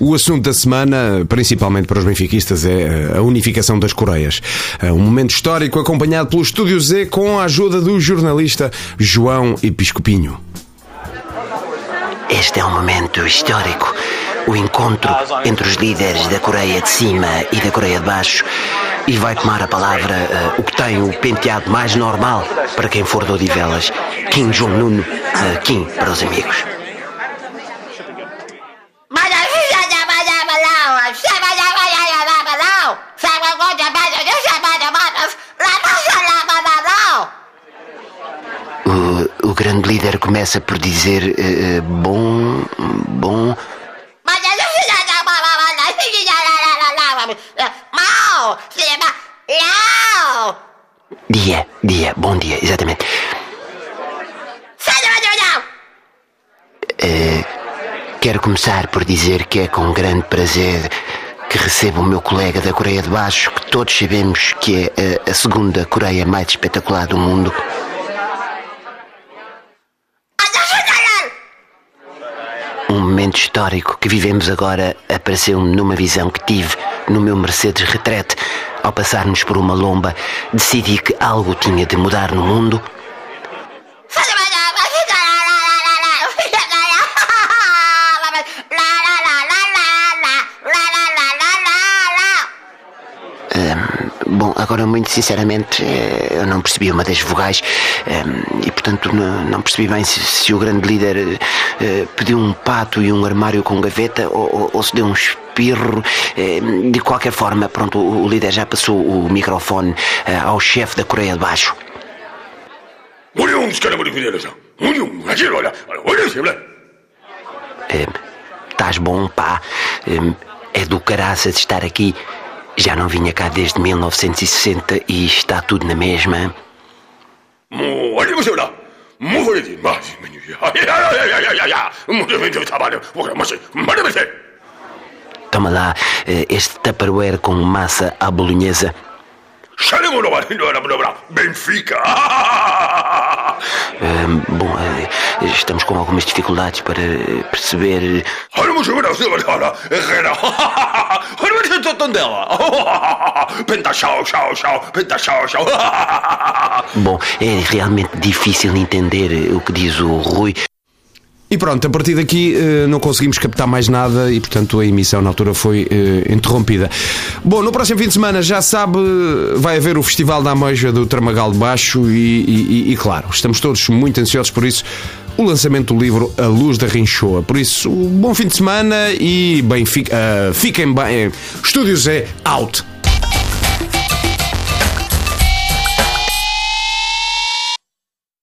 O assunto da semana, principalmente para os benfiquistas, é a unificação das Coreias. Um momento histórico acompanhado pelo Estúdio Z com a ajuda do jornalista João Episcopinho. Este é um momento histórico. O encontro entre os líderes da Coreia de Cima e da Coreia de Baixo. E vai tomar a palavra uh, o que tem o penteado mais normal para quem for de Odivelas. Kim Jong-un, uh, Kim para os amigos. O, o grande líder começa por dizer uh, bom, bom. Dia, dia, bom dia, exatamente. Uh, quero começar por dizer que é com grande prazer que recebo o meu colega da Coreia de Baixo, que todos sabemos que é a, a segunda Coreia mais espetacular do mundo. Um momento histórico que vivemos agora apareceu-me numa visão que tive no meu Mercedes retrete. Ao passarmos por uma lomba, decidi que algo tinha de mudar no mundo. Hum, bom, agora muito sinceramente eh, eu não percebi uma das vogais hum, e portanto não, percebi bem se, se, o grande líder eh, pediu um pato e um armário com gaveta ou, ou, se deu um espirro. Eh, de qualquer forma, pronto, o, o líder já passou o microfone ao chefe da Coreia de Baixo. Estás bom, pá? É do caraças estar aqui. Já não vinha cá desde 1960 e está tudo na mesma. Toma lá este tupperware com massa à bolonhesa. Benfica! Um, bom, estamos com algumas dificuldades para perceber. Bom, é realmente difícil entender o que diz o Rui. E pronto, a partir daqui não conseguimos captar mais nada e, portanto, a emissão na altura foi interrompida. Bom, no próximo fim de semana, já sabe, vai haver o Festival da Amoja do Tramagal de Baixo e, e, e, claro, estamos todos muito ansiosos por isso. O lançamento do livro A Luz da Rinchoa. Por isso, bom fim de semana e bem, uh, fiquem bem. Estúdios é out.